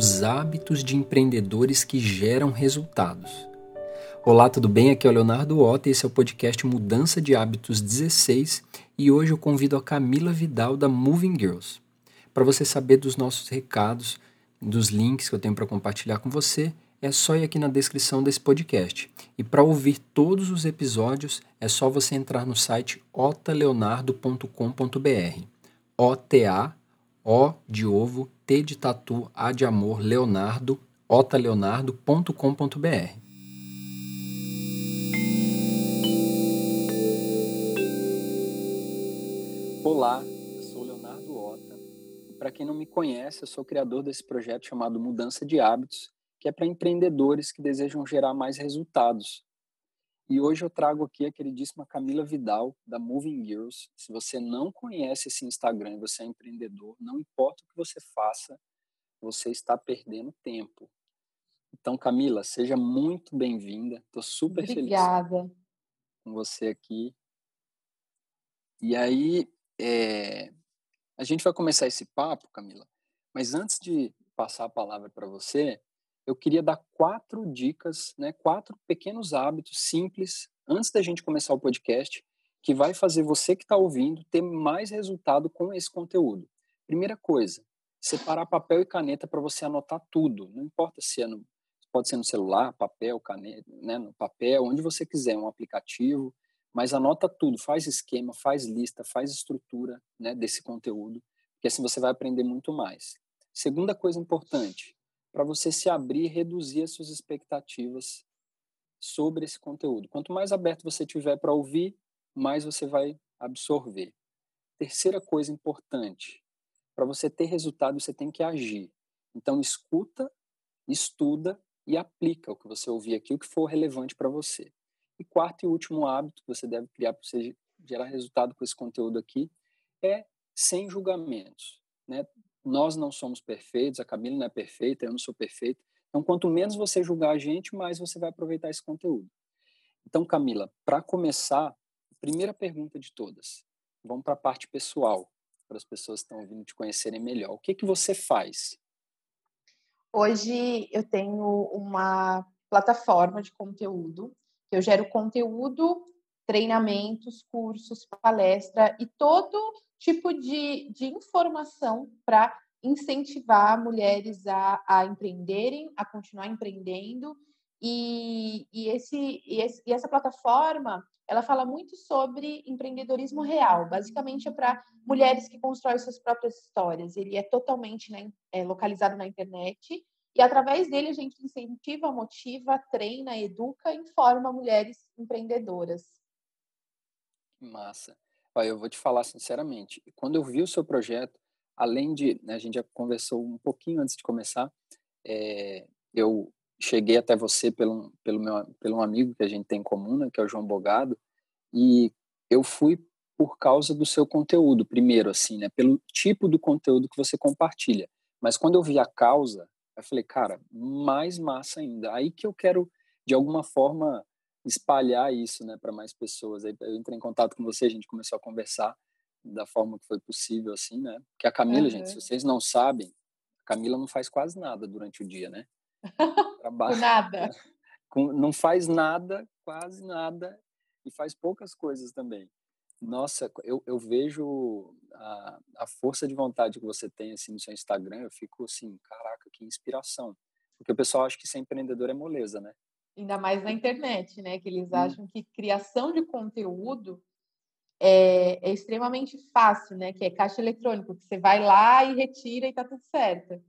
os hábitos de empreendedores que geram resultados. Olá, tudo bem? Aqui é o Leonardo Ota e esse é o podcast Mudança de Hábitos 16 e hoje eu convido a Camila Vidal da Moving Girls. Para você saber dos nossos recados, dos links que eu tenho para compartilhar com você, é só ir aqui na descrição desse podcast. E para ouvir todos os episódios, é só você entrar no site otaleonardo.com.br. O-T-A, O de ovo, T de tatu, A de amor, Leonardo, otaleonardo.com.br. Olá, eu sou Leonardo Ota. Para quem não me conhece, eu sou criador desse projeto chamado Mudança de Hábitos, que é para empreendedores que desejam gerar mais resultados. E hoje eu trago aqui a queridíssima Camila Vidal, da Moving Girls. Se você não conhece esse Instagram você é empreendedor, não importa o que você faça, você está perdendo tempo. Então, Camila, seja muito bem-vinda. Estou super Obrigada. feliz com você aqui. E aí, é... a gente vai começar esse papo, Camila, mas antes de passar a palavra para você, eu queria dar quatro dicas, né, quatro pequenos hábitos simples, antes da gente começar o podcast, que vai fazer você que está ouvindo ter mais resultado com esse conteúdo. Primeira coisa, separar papel e caneta para você anotar tudo. Não importa se é no, pode ser no celular, papel, caneta, né, no papel, onde você quiser, um aplicativo, mas anota tudo, faz esquema, faz lista, faz estrutura né, desse conteúdo, porque assim você vai aprender muito mais. Segunda coisa importante, para você se abrir e reduzir as suas expectativas sobre esse conteúdo. Quanto mais aberto você tiver para ouvir, mais você vai absorver. Terceira coisa importante, para você ter resultado, você tem que agir. Então, escuta, estuda e aplica o que você ouvir aqui, o que for relevante para você. E quarto e último hábito que você deve criar para você gerar resultado com esse conteúdo aqui é sem julgamentos. Né? Nós não somos perfeitos, a Camila não é perfeita, eu não sou perfeito. Então, quanto menos você julgar a gente, mais você vai aproveitar esse conteúdo. Então, Camila, para começar, primeira pergunta de todas. Vamos para a parte pessoal, para as pessoas que estão vindo te conhecerem melhor. O que, que você faz? Hoje eu tenho uma plataforma de conteúdo. Eu gero conteúdo, treinamentos, cursos, palestra e todo tipo de, de informação para incentivar mulheres a, a empreenderem, a continuar empreendendo. E, e, esse, e, esse, e essa plataforma, ela fala muito sobre empreendedorismo real. Basicamente, é para mulheres que constroem suas próprias histórias. Ele é totalmente né, é, localizado na internet. E através dele a gente incentiva, motiva, treina, educa informa mulheres empreendedoras. Massa. Olha, eu vou te falar sinceramente, quando eu vi o seu projeto, além de, né, a gente já conversou um pouquinho antes de começar, é, eu cheguei até você pelo, pelo, meu, pelo amigo que a gente tem em comum, né, que é o João Bogado, e eu fui por causa do seu conteúdo, primeiro, assim, né, pelo tipo do conteúdo que você compartilha. Mas quando eu vi a causa, eu falei, cara, mais massa ainda. Aí que eu quero, de alguma forma, espalhar isso, né, para mais pessoas. Aí eu entrei em contato com você, a gente começou a conversar da forma que foi possível, assim, né? Porque a Camila, uhum. gente, se vocês não sabem, a Camila não faz quase nada durante o dia, né? Trabalha. nada. não faz nada, quase nada, e faz poucas coisas também. Nossa, eu, eu vejo a, a força de vontade que você tem assim no seu Instagram, eu fico assim, caraca, que inspiração. Porque o pessoal acha que ser empreendedor é moleza, né? Ainda mais na internet, né? Que eles acham que criação de conteúdo é, é, extremamente fácil, né? Que é caixa eletrônico, que você vai lá e retira e tá tudo certo.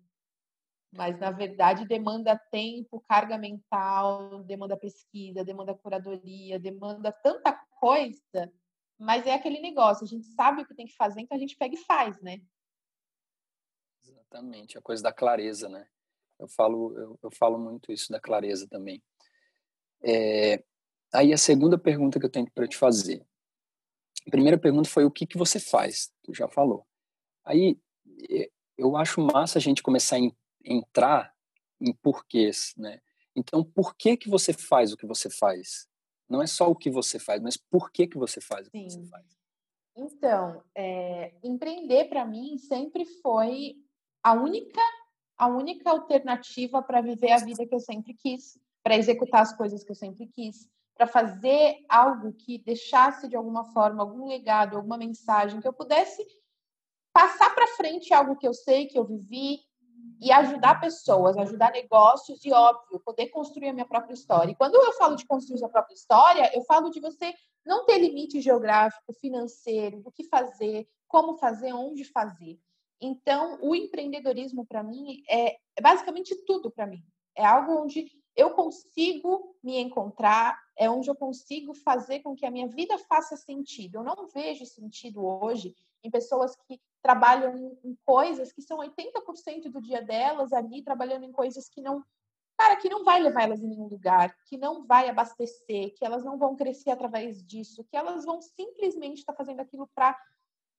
Mas, na verdade, demanda tempo, carga mental, demanda pesquisa, demanda curadoria, demanda tanta coisa, mas é aquele negócio, a gente sabe o que tem que fazer, então a gente pega e faz, né? Exatamente, a coisa da clareza, né? Eu falo, eu, eu falo muito isso da clareza também. É, aí a segunda pergunta que eu tenho para te fazer. A primeira pergunta foi o que, que você faz, tu já falou. Aí eu acho massa a gente começar a entrar em porquês, né? Então, por que que você faz o que você faz? Não é só o que você faz, mas por que que você faz o que Sim. você faz? Então, é, empreender para mim sempre foi a única a única alternativa para viver a vida que eu sempre quis, para executar as coisas que eu sempre quis, para fazer algo que deixasse de alguma forma algum legado, alguma mensagem que eu pudesse passar para frente algo que eu sei, que eu vivi e ajudar pessoas, ajudar negócios e óbvio, poder construir a minha própria história. E quando eu falo de construir sua própria história, eu falo de você não ter limite geográfico, financeiro, do que fazer, como fazer, onde fazer. Então, o empreendedorismo para mim é, é basicamente tudo para mim. É algo onde eu consigo me encontrar, é onde eu consigo fazer com que a minha vida faça sentido. Eu não vejo sentido hoje em pessoas que trabalham em, coisas que são 80% do dia delas ali, trabalhando em coisas que não, cara, que não vai levar elas em nenhum lugar, que não vai abastecer, que elas não vão crescer através disso, que elas vão simplesmente estar tá fazendo aquilo para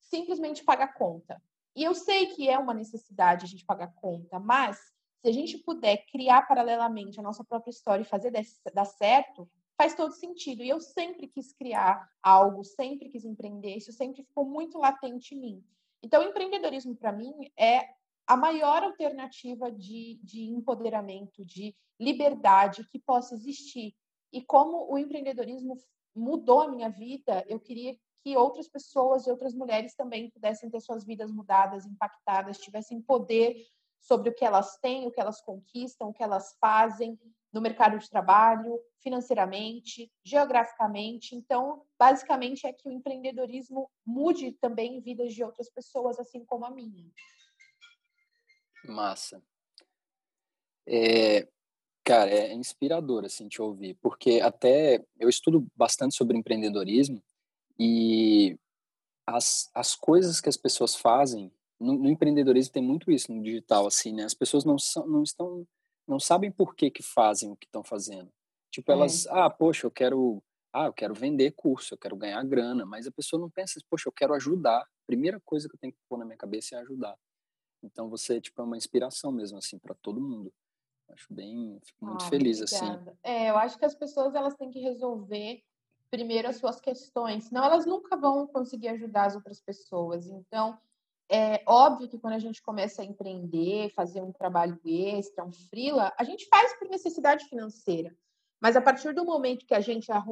simplesmente pagar conta. E eu sei que é uma necessidade a gente pagar conta, mas se a gente puder criar paralelamente a nossa própria história e fazer dar certo, faz todo sentido. E eu sempre quis criar algo, sempre quis empreender, isso sempre ficou muito latente em mim. Então, empreendedorismo, para mim, é a maior alternativa de, de empoderamento, de liberdade que possa existir. E como o empreendedorismo mudou a minha vida, eu queria que outras pessoas e outras mulheres também pudessem ter suas vidas mudadas, impactadas, tivessem poder sobre o que elas têm, o que elas conquistam, o que elas fazem no mercado de trabalho, financeiramente, geograficamente. Então, basicamente é que o empreendedorismo mude também vidas de outras pessoas, assim como a minha. Massa. É, cara, é inspirador assim te ouvir, porque até eu estudo bastante sobre empreendedorismo e as, as coisas que as pessoas fazem no, no, empreendedorismo tem muito isso no digital assim, né? As pessoas não são, não estão não sabem por que que fazem o que estão fazendo. Tipo, é. elas, ah, poxa, eu quero, ah, eu quero vender curso, eu quero ganhar grana, mas a pessoa não pensa, poxa, eu quero ajudar. Primeira coisa que eu tenho que pôr na minha cabeça é ajudar. Então você tipo é uma inspiração mesmo assim para todo mundo. Acho bem, fico muito ah, feliz assim. obrigada. assim. É, eu acho que as pessoas elas têm que resolver primeiro as suas questões, senão elas nunca vão conseguir ajudar as outras pessoas. Então, é óbvio que quando a gente começa a empreender, fazer um trabalho extra, um freela, a gente faz por necessidade financeira. Mas a partir do momento que a gente, a,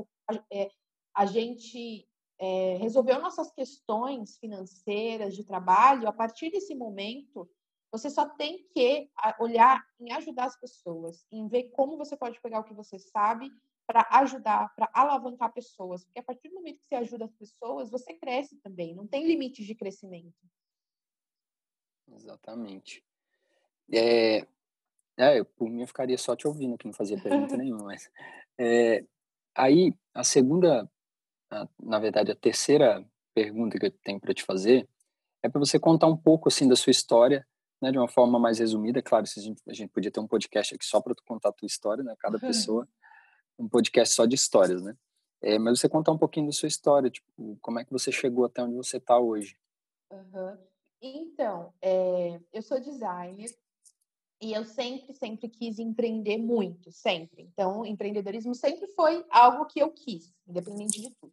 é, a gente é, resolveu nossas questões financeiras de trabalho, a partir desse momento, você só tem que olhar em ajudar as pessoas, em ver como você pode pegar o que você sabe para ajudar, para alavancar pessoas. Porque a partir do momento que você ajuda as pessoas, você cresce também, não tem limites de crescimento. Exatamente. É, é, por mim eu ficaria só te ouvindo, que não fazia pergunta nenhuma, mas é, aí a segunda, a, na verdade a terceira pergunta que eu tenho para te fazer é para você contar um pouco assim da sua história, né, de uma forma mais resumida. Claro, a gente, a gente podia ter um podcast aqui só para tu contar a tua história, né, cada pessoa, um podcast só de histórias, né? É, mas você contar um pouquinho da sua história, tipo, como é que você chegou até onde você está hoje? Uhum. Então, é, eu sou designer e eu sempre, sempre quis empreender muito, sempre. Então, empreendedorismo sempre foi algo que eu quis, independente de tudo.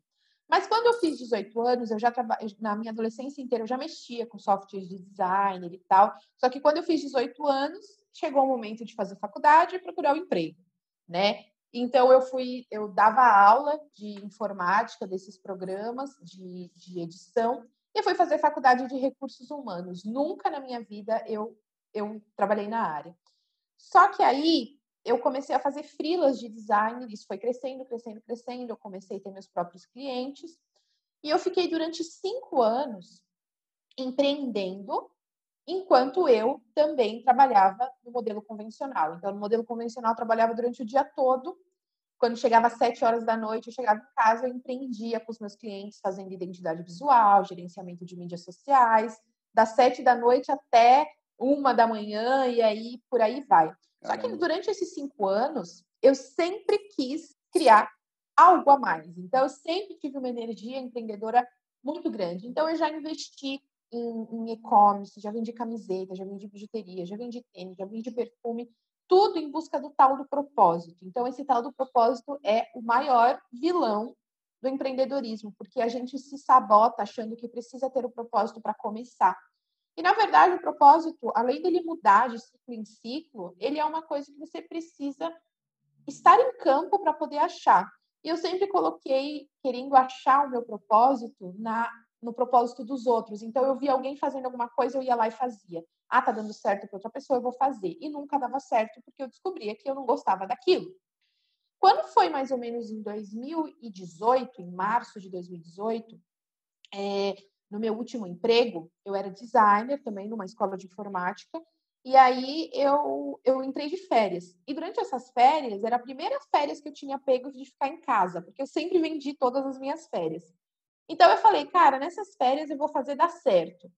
Mas quando eu fiz 18 anos, eu já trabalhei, na minha adolescência inteira, eu já mexia com softwares de designer e tal. Só que quando eu fiz 18 anos, chegou o momento de fazer faculdade e procurar o um emprego, né? Então eu fui, eu dava aula de informática desses programas de, de edição e fui fazer faculdade de recursos humanos. Nunca na minha vida eu, eu trabalhei na área. Só que aí eu comecei a fazer frilas de design, isso foi crescendo, crescendo, crescendo. Eu comecei a ter meus próprios clientes. E eu fiquei durante cinco anos empreendendo, enquanto eu também trabalhava no modelo convencional. Então, no modelo convencional, eu trabalhava durante o dia todo quando chegava às sete horas da noite, eu chegava em casa, eu empreendia com os meus clientes, fazendo identidade visual, gerenciamento de mídias sociais, das sete da noite até uma da manhã, e aí por aí vai. Só que durante esses cinco anos, eu sempre quis criar algo a mais. Então, eu sempre tive uma energia empreendedora muito grande. Então, eu já investi em, em e-commerce, já vendi camiseta, já vendi bijuteria, já vendi tênis, já vendi perfume tudo em busca do tal do propósito. Então, esse tal do propósito é o maior vilão do empreendedorismo, porque a gente se sabota achando que precisa ter o propósito para começar. E, na verdade, o propósito, além dele mudar de ciclo em ciclo, ele é uma coisa que você precisa estar em campo para poder achar. E eu sempre coloquei querendo achar o meu propósito na no propósito dos outros. Então eu via alguém fazendo alguma coisa, eu ia lá e fazia. Ah, tá dando certo para outra pessoa, eu vou fazer. E nunca dava certo porque eu descobria que eu não gostava daquilo. Quando foi mais ou menos em 2018, em março de 2018, é, no meu último emprego, eu era designer também numa escola de informática, e aí eu, eu entrei de férias. E durante essas férias, era a primeira férias que eu tinha pego de ficar em casa, porque eu sempre vendi todas as minhas férias. Então eu falei, cara, nessas férias eu vou fazer dar certo.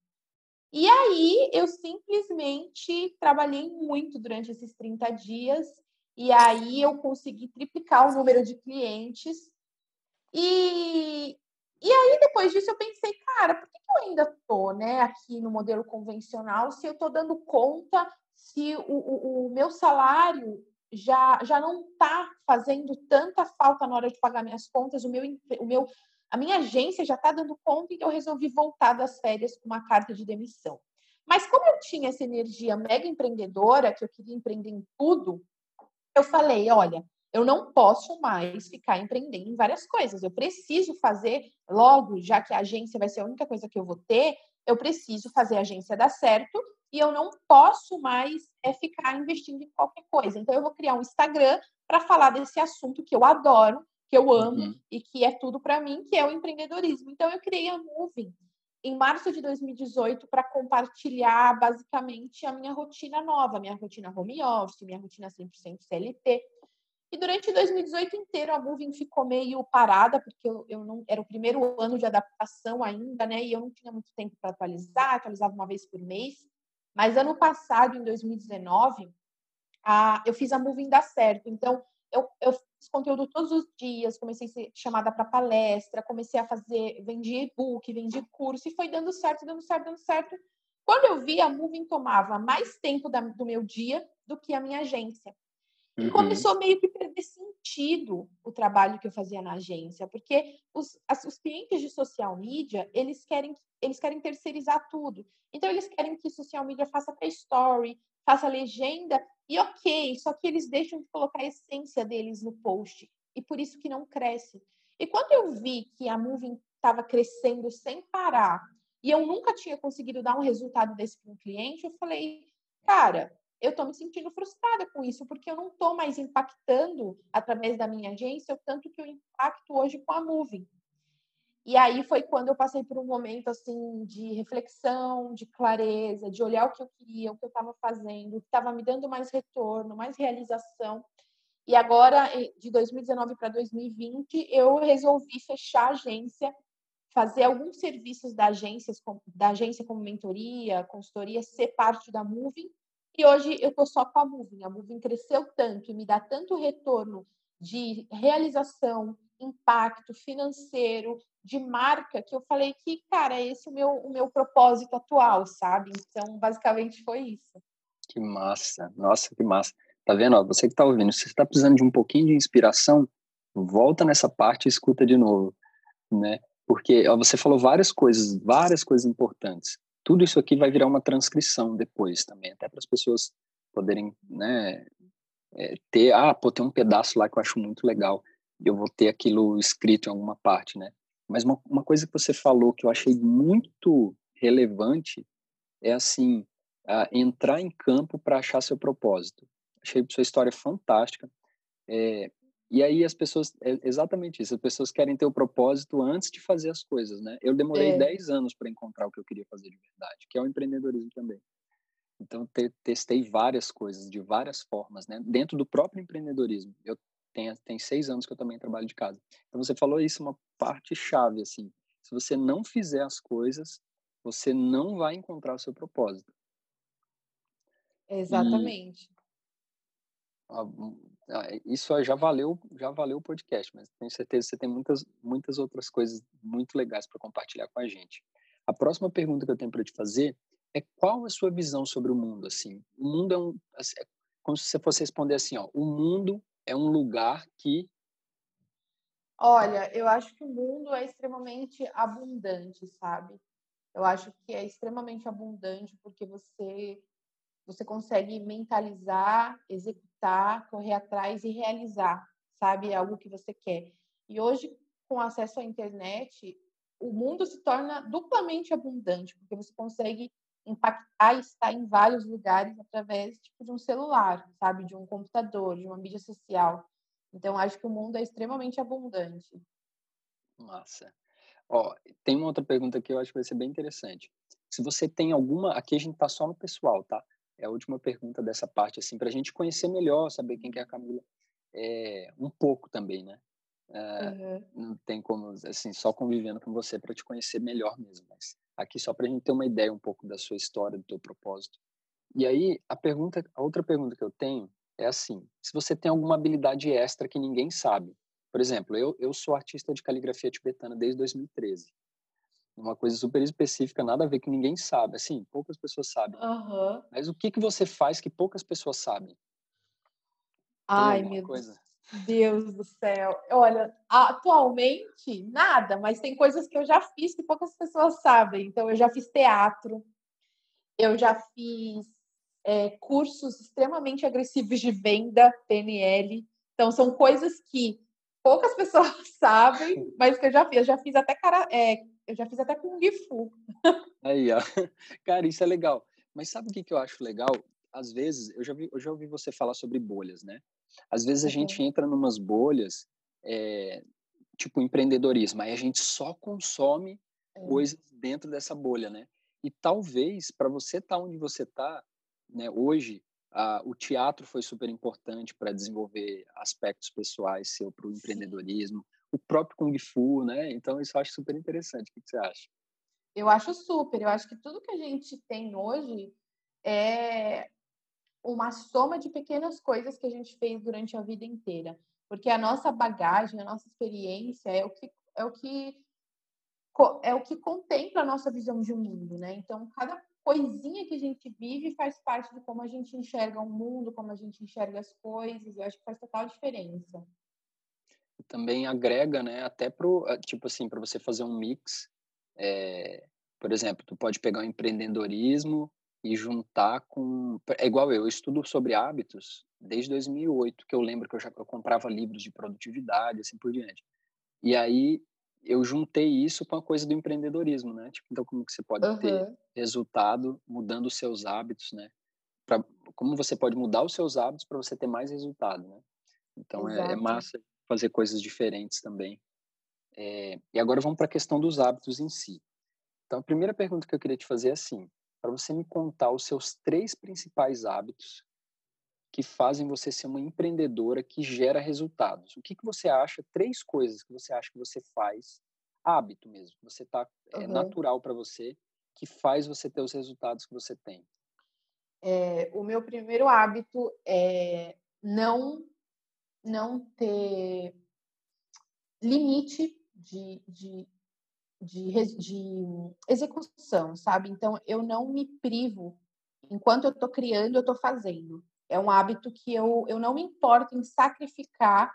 E aí eu simplesmente trabalhei muito durante esses 30 dias e aí eu consegui triplicar o número de clientes. E, e aí depois disso eu pensei, cara, por que eu ainda estou né, aqui no modelo convencional se eu estou dando conta, se o, o, o meu salário já, já não está fazendo tanta falta na hora de pagar minhas contas, o meu, o meu a minha agência já está dando conta, então eu resolvi voltar das férias com uma carta de demissão. Mas como eu tinha essa energia mega empreendedora, que eu queria empreender em tudo, eu falei, olha, eu não posso mais ficar empreendendo em várias coisas. Eu preciso fazer logo, já que a agência vai ser a única coisa que eu vou ter, eu preciso fazer a agência dar certo e eu não posso mais é, ficar investindo em qualquer coisa. Então eu vou criar um Instagram para falar desse assunto que eu adoro, que eu amo uhum. e que é tudo para mim, que é o empreendedorismo. Então, eu criei a Moving em março de 2018 para compartilhar basicamente a minha rotina nova, minha rotina home office, minha rotina 100% CLT. E durante 2018 inteiro a Moving ficou meio parada, porque eu, eu não era o primeiro ano de adaptação ainda, né? E eu não tinha muito tempo para atualizar, atualizava uma vez por mês. Mas ano passado, em 2019, a, eu fiz a Moving dar certo. Então, eu, eu conteúdo todos os dias, comecei a ser chamada para palestra, comecei a fazer, vendi e-book, vendi curso, e foi dando certo, dando certo, dando certo. Quando eu vi, a Moving tomava mais tempo da, do meu dia do que a minha agência. E uhum. começou meio que perder sentido o trabalho que eu fazia na agência, porque os, as, os clientes de social media, eles querem, eles querem terceirizar tudo. Então, eles querem que social media faça até story, faça legenda, e ok, só que eles deixam de colocar a essência deles no post. E por isso que não cresce. E quando eu vi que a Moving estava crescendo sem parar, e eu nunca tinha conseguido dar um resultado desse para um cliente, eu falei, cara, eu estou me sentindo frustrada com isso, porque eu não estou mais impactando através da minha agência o tanto que eu impacto hoje com a Moving. E aí foi quando eu passei por um momento assim de reflexão, de clareza, de olhar o que eu queria, o que eu estava fazendo, o que estava me dando mais retorno, mais realização. E agora, de 2019 para 2020, eu resolvi fechar a agência, fazer alguns serviços da agência, da agência como mentoria, consultoria, ser parte da Moving. E hoje eu estou só com a Moving. A Moving cresceu tanto e me dá tanto retorno de realização, impacto financeiro, de marca, que eu falei que, cara, esse é o meu, o meu propósito atual, sabe? Então, basicamente foi isso. Que massa, nossa, que massa. Tá vendo? Ó, você que tá ouvindo, se você está precisando de um pouquinho de inspiração, volta nessa parte e escuta de novo, né? Porque ó, você falou várias coisas, várias coisas importantes. Tudo isso aqui vai virar uma transcrição depois também, até para as pessoas poderem, né, é, ter, ah, pô, tem um pedaço lá que eu acho muito legal eu vou ter aquilo escrito em alguma parte, né? Mas uma, uma coisa que você falou que eu achei muito relevante é assim, entrar em campo para achar seu propósito. Achei sua história fantástica. É, e aí as pessoas, é exatamente isso, as pessoas querem ter o propósito antes de fazer as coisas, né? Eu demorei é. 10 anos para encontrar o que eu queria fazer de verdade, que é o empreendedorismo também. Então, te, testei várias coisas, de várias formas, né? Dentro do próprio empreendedorismo. Eu tem, tem seis anos que eu também trabalho de casa. Então você falou isso, uma parte chave, assim. Se você não fizer as coisas, você não vai encontrar o seu propósito. Exatamente. E, isso já valeu, já valeu o podcast, mas tenho certeza que você tem muitas, muitas outras coisas muito legais para compartilhar com a gente. A próxima pergunta que eu tenho para te fazer é qual a sua visão sobre o mundo, assim? O mundo é um, assim, é como se você fosse responder assim, ó, o mundo é um lugar que. Olha, eu acho que o mundo é extremamente abundante, sabe? Eu acho que é extremamente abundante porque você você consegue mentalizar, executar, correr atrás e realizar, sabe, algo que você quer. E hoje, com acesso à internet, o mundo se torna duplamente abundante, porque você consegue impactar e estar em vários lugares através tipo, de um celular, sabe, de um computador, de uma mídia social. Então, acho que o mundo é extremamente abundante. Massa. Ó, tem uma outra pergunta que eu acho que vai ser bem interessante. Se você tem alguma, aqui a gente tá só no pessoal, tá? É a última pergunta dessa parte, assim, para a gente conhecer melhor, saber quem que é a Camila, é, um pouco também, né? É, uhum. Não tem como, assim, só convivendo com você para te conhecer melhor mesmo. Mas aqui só para a gente ter uma ideia um pouco da sua história, do teu propósito. E aí a pergunta, a outra pergunta que eu tenho é assim: se você tem alguma habilidade extra que ninguém sabe, por exemplo, eu, eu sou artista de caligrafia tibetana desde 2013. Uma coisa super específica, nada a ver que ninguém sabe. Assim, poucas pessoas sabem. Uhum. Mas o que, que você faz que poucas pessoas sabem? Ai, meu coisa? Deus do céu. Olha, atualmente, nada, mas tem coisas que eu já fiz que poucas pessoas sabem. Então, eu já fiz teatro, eu já fiz é, cursos extremamente agressivos de venda, PNL. Então, são coisas que poucas pessoas sabem, mas que eu já fiz. Eu já fiz até cara, é, eu já fiz até Kung Fu. Aí, ó. Cara, isso é legal. Mas sabe o que, que eu acho legal? Às vezes, eu já, vi, eu já ouvi você falar sobre bolhas, né? Às vezes a uhum. gente entra numas bolhas, é, tipo empreendedorismo, aí a gente só consome é. coisas dentro dessa bolha, né? E talvez, para você estar tá onde você está, né, hoje, ah, o teatro foi super importante para desenvolver aspectos pessoais seu para o empreendedorismo, o próprio Kung Fu, né? Então, isso eu acho super interessante. O que você acha? Eu acho super. Eu acho que tudo que a gente tem hoje é uma soma de pequenas coisas que a gente fez durante a vida inteira. Porque a nossa bagagem, a nossa experiência é o que é o que é o que contempla a nossa visão de mundo, né? Então, cada coisinha que a gente vive faz parte de como a gente enxerga o mundo, como a gente enxerga as coisas. Eu acho que faz total diferença. Também agrega, né? Até pro eh, tipo assim, para você fazer um mix, é, por exemplo, tu pode pegar o empreendedorismo e juntar com é igual eu, eu estudo sobre hábitos desde 2008, que eu lembro que eu já eu comprava livros de produtividade, assim por diante. E aí eu juntei isso com a coisa do empreendedorismo, né? Tipo, então como que você pode uhum. ter resultado mudando os seus hábitos, né? Pra, como você pode mudar os seus hábitos para você ter mais resultado, né? Então é, é, massa fazer coisas diferentes também. É, e agora vamos para a questão dos hábitos em si. Então a primeira pergunta que eu queria te fazer é assim: para você me contar os seus três principais hábitos que fazem você ser uma empreendedora que gera resultados. O que, que você acha? Três coisas que você acha que você faz, hábito mesmo, você tá é natural para você, que faz você ter os resultados que você tem. É, o meu primeiro hábito é não não ter limite de, de, de, de execução, sabe? Então, eu não me privo. Enquanto eu estou criando, eu estou fazendo. É um hábito que eu, eu não me importo em sacrificar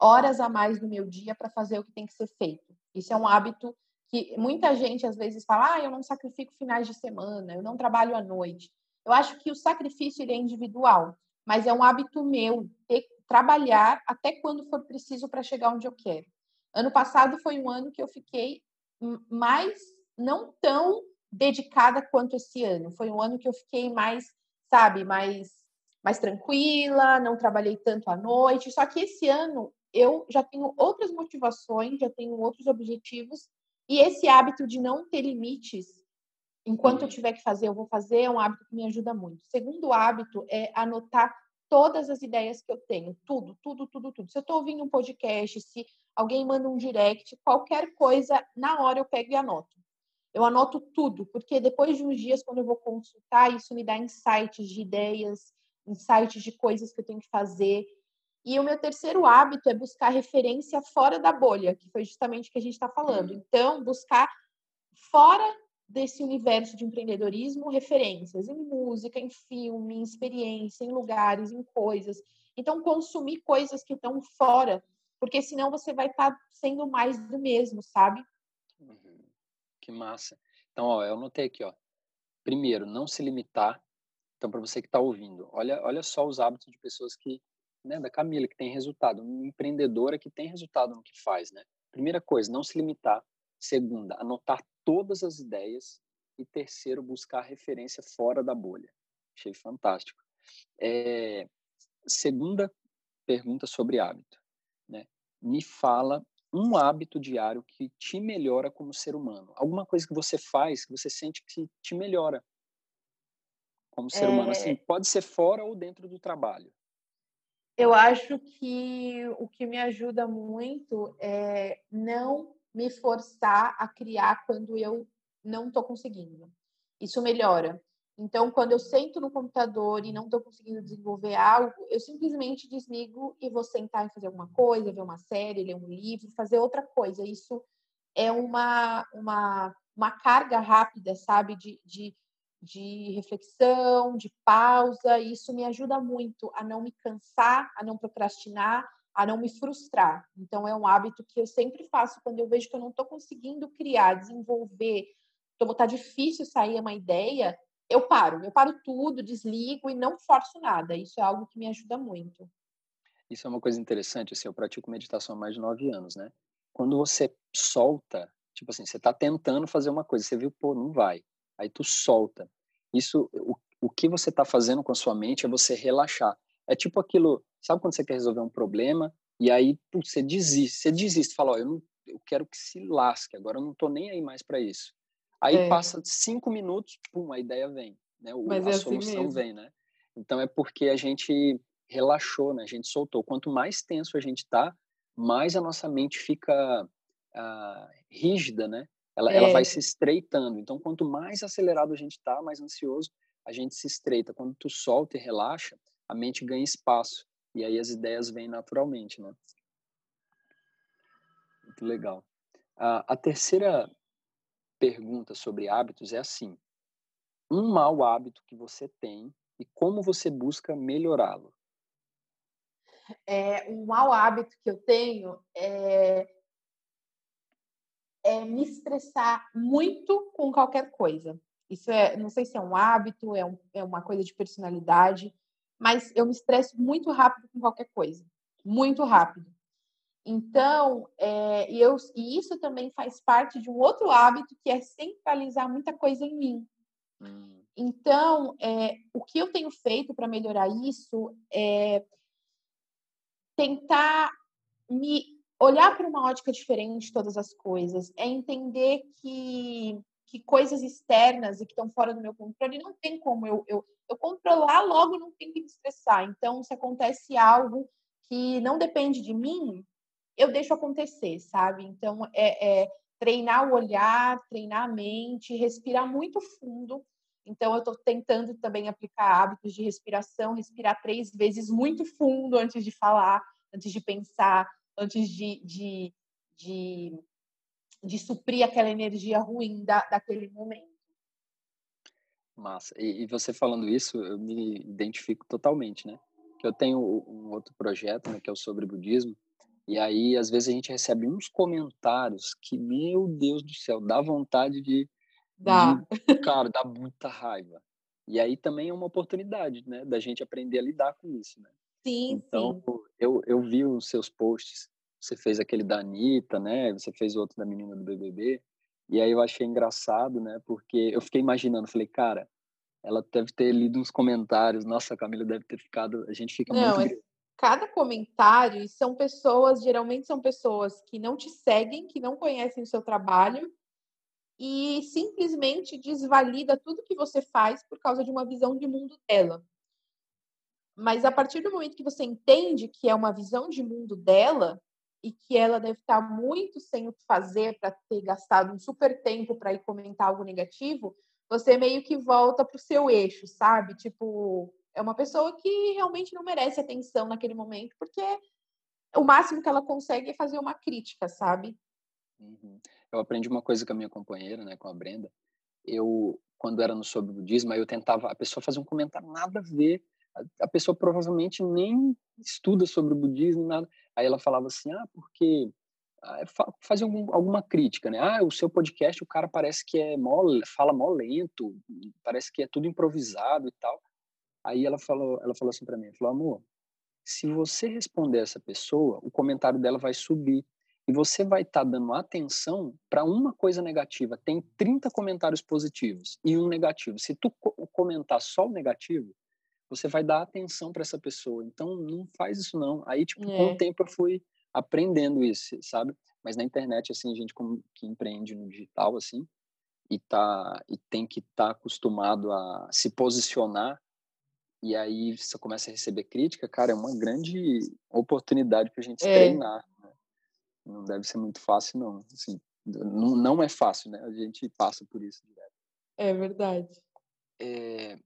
horas a mais do meu dia para fazer o que tem que ser feito. Isso é um hábito que muita gente às vezes fala: ah, eu não sacrifico finais de semana, eu não trabalho à noite. Eu acho que o sacrifício ele é individual, mas é um hábito meu ter, trabalhar até quando for preciso para chegar onde eu quero. Ano passado foi um ano que eu fiquei mais não tão dedicada quanto esse ano. Foi um ano que eu fiquei mais, sabe, mais mais tranquila, não trabalhei tanto à noite. Só que esse ano eu já tenho outras motivações, já tenho outros objetivos e esse hábito de não ter limites enquanto eu uhum. tiver que fazer, eu vou fazer, é um hábito que me ajuda muito. Segundo hábito é anotar todas as ideias que eu tenho, tudo, tudo, tudo, tudo. Se eu estou ouvindo um podcast, se alguém manda um direct, qualquer coisa, na hora eu pego e anoto. Eu anoto tudo, porque depois de uns dias, quando eu vou consultar, isso me dá insights de ideias, insights de coisas que eu tenho que fazer. E o meu terceiro hábito é buscar referência fora da bolha, que foi justamente o que a gente está falando. Então, buscar fora desse universo de empreendedorismo referências em música, em filme, em experiência, em lugares, em coisas. Então, consumir coisas que estão fora, porque senão você vai estar tá sendo mais do mesmo, sabe? Uhum. Que massa. Então, ó, eu anotei aqui, ó. Primeiro, não se limitar. Então, para você que está ouvindo, olha, olha só os hábitos de pessoas que, né, da Camila, que tem resultado, uma empreendedora que tem resultado no que faz, né? Primeira coisa, não se limitar. Segunda, anotar todas as ideias. E terceiro, buscar referência fora da bolha. Achei fantástico. É, segunda pergunta sobre hábito. Né? Me fala um hábito diário que te melhora como ser humano. Alguma coisa que você faz que você sente que te melhora como ser é... humano. Assim, é. pode ser fora ou dentro do trabalho. Eu acho que o que me ajuda muito é não me forçar a criar quando eu não estou conseguindo. Isso melhora. Então, quando eu sento no computador e não estou conseguindo desenvolver algo, eu simplesmente desligo e vou sentar e fazer alguma coisa, ver uma série, ler um livro, fazer outra coisa. Isso é uma, uma, uma carga rápida, sabe, de, de, de reflexão, de pausa. E isso me ajuda muito a não me cansar, a não procrastinar, a não me frustrar. Então, é um hábito que eu sempre faço quando eu vejo que eu não estou conseguindo criar, desenvolver, que está difícil sair uma ideia eu paro, eu paro tudo, desligo e não forço nada. Isso é algo que me ajuda muito. Isso é uma coisa interessante, assim, eu pratico meditação há mais de nove anos, né? Quando você solta, tipo assim, você está tentando fazer uma coisa, você viu, pô, não vai. Aí tu solta. Isso, o, o que você está fazendo com a sua mente é você relaxar. É tipo aquilo, sabe quando você quer resolver um problema e aí putz, você desiste, você desiste, fala, ó, eu, não, eu quero que se lasque, agora eu não tô nem aí mais para isso. Aí é. passa cinco minutos, pum, a ideia vem, né? O, Mas a é assim solução mesmo. vem, né? Então é porque a gente relaxou, né? A gente soltou. Quanto mais tenso a gente tá, mais a nossa mente fica uh, rígida, né? Ela, é. ela vai se estreitando. Então, quanto mais acelerado a gente tá, mais ansioso, a gente se estreita. Quando tu solta e relaxa, a mente ganha espaço. E aí as ideias vêm naturalmente, né? Muito legal. Uh, a terceira pergunta sobre hábitos é assim: um mau hábito que você tem e como você busca melhorá-lo? É, um mau hábito que eu tenho é, é me estressar muito com qualquer coisa. Isso é, não sei se é um hábito, é, um, é uma coisa de personalidade, mas eu me estresso muito rápido com qualquer coisa. Muito rápido. Então, é, e, eu, e isso também faz parte de um outro hábito que é centralizar muita coisa em mim. Hum. Então, é, o que eu tenho feito para melhorar isso é tentar me olhar para uma ótica diferente de todas as coisas, é entender que, que coisas externas e que estão fora do meu controle não tem como eu, eu, eu controlar, logo não tem que me estressar. Então, se acontece algo que não depende de mim, eu deixo acontecer, sabe? Então, é, é treinar o olhar, treinar a mente, respirar muito fundo. Então, eu estou tentando também aplicar hábitos de respiração, respirar três vezes muito fundo antes de falar, antes de pensar, antes de, de, de, de suprir aquela energia ruim da, daquele momento. Massa. E, e, você falando isso, eu me identifico totalmente, né? Que eu tenho um outro projeto, né, que é o sobre budismo, e aí, às vezes, a gente recebe uns comentários que, meu Deus do céu, dá vontade de. Dá. De, cara, dá muita raiva. E aí também é uma oportunidade, né, da gente aprender a lidar com isso, né? Sim, então, sim. Eu, eu vi os seus posts, você fez aquele da Anitta, né? Você fez outro da menina do BBB. E aí eu achei engraçado, né? Porque eu fiquei imaginando, falei, cara, ela deve ter lido uns comentários, nossa, a Camila deve ter ficado, a gente fica Não, muito cada comentário são pessoas, geralmente são pessoas que não te seguem, que não conhecem o seu trabalho e simplesmente desvalida tudo que você faz por causa de uma visão de mundo dela. Mas a partir do momento que você entende que é uma visão de mundo dela e que ela deve estar muito sem o que fazer para ter gastado um super tempo para ir comentar algo negativo, você meio que volta para o seu eixo, sabe? Tipo, é uma pessoa que realmente não merece atenção naquele momento, porque o máximo que ela consegue é fazer uma crítica, sabe? Uhum. Eu aprendi uma coisa com a minha companheira, né, com a Brenda. Eu, quando era no sobre budismo, eu tentava, a pessoa fazia um comentário nada a ver, a, a pessoa provavelmente nem estuda sobre o budismo, nada. Aí ela falava assim, ah, porque ah, fazer algum, alguma crítica, né? Ah, o seu podcast, o cara parece que é mó, fala mó lento, parece que é tudo improvisado e tal. Aí ela falou, ela falou assim para mim, falou, amor, se você responder essa pessoa, o comentário dela vai subir e você vai estar tá dando atenção para uma coisa negativa. Tem 30 comentários positivos e um negativo. Se tu comentar só o negativo, você vai dar atenção para essa pessoa. Então não faz isso não. Aí tipo, é. com o é. tempo eu fui aprendendo isso, sabe? Mas na internet, assim, a gente como que empreende no digital, assim, e, tá, e tem que estar tá acostumado a se posicionar, e aí você começa a receber crítica, cara, é uma grande oportunidade para a gente é. treinar. Né? Não deve ser muito fácil, não. Assim, não, não é fácil, né? A gente passa por isso direto. É verdade. É...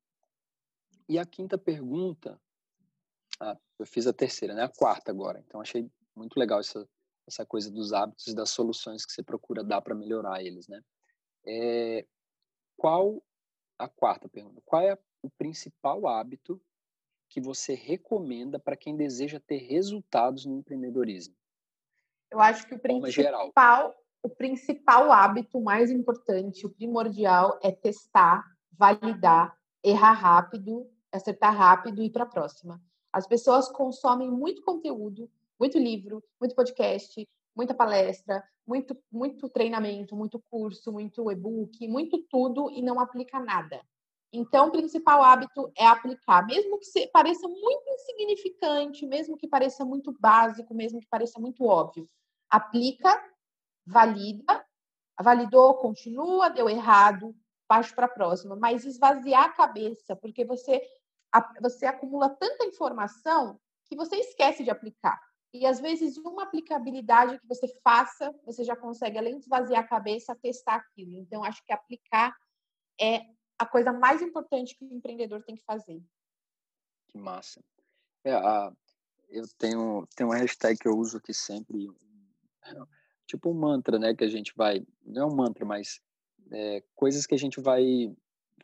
E a quinta pergunta, ah, eu fiz a terceira, né? A quarta agora. Então achei muito legal essa, essa coisa dos hábitos e das soluções que você procura dar para melhorar eles, né? É, qual a quarta pergunta? Qual é o principal hábito que você recomenda para quem deseja ter resultados no empreendedorismo? Eu acho que o principal, o principal hábito mais importante, o primordial, é testar, validar, errar rápido, acertar rápido e ir para a próxima. As pessoas consomem muito conteúdo, muito livro, muito podcast, muita palestra, muito, muito treinamento, muito curso, muito e-book, muito tudo e não aplica nada. Então, o principal hábito é aplicar, mesmo que pareça muito insignificante, mesmo que pareça muito básico, mesmo que pareça muito óbvio. Aplica, valida, validou, continua, deu errado, parte para a próxima. Mas esvaziar a cabeça, porque você, você acumula tanta informação que você esquece de aplicar. E às vezes uma aplicabilidade que você faça, você já consegue, além de esvaziar a cabeça, testar aquilo. Então, acho que aplicar é a coisa mais importante que o empreendedor tem que fazer. Que massa. É, a, eu tenho, tenho uma hashtag que eu uso aqui sempre, tipo um mantra, né? Que a gente vai, não é um mantra, mas é, coisas que a gente vai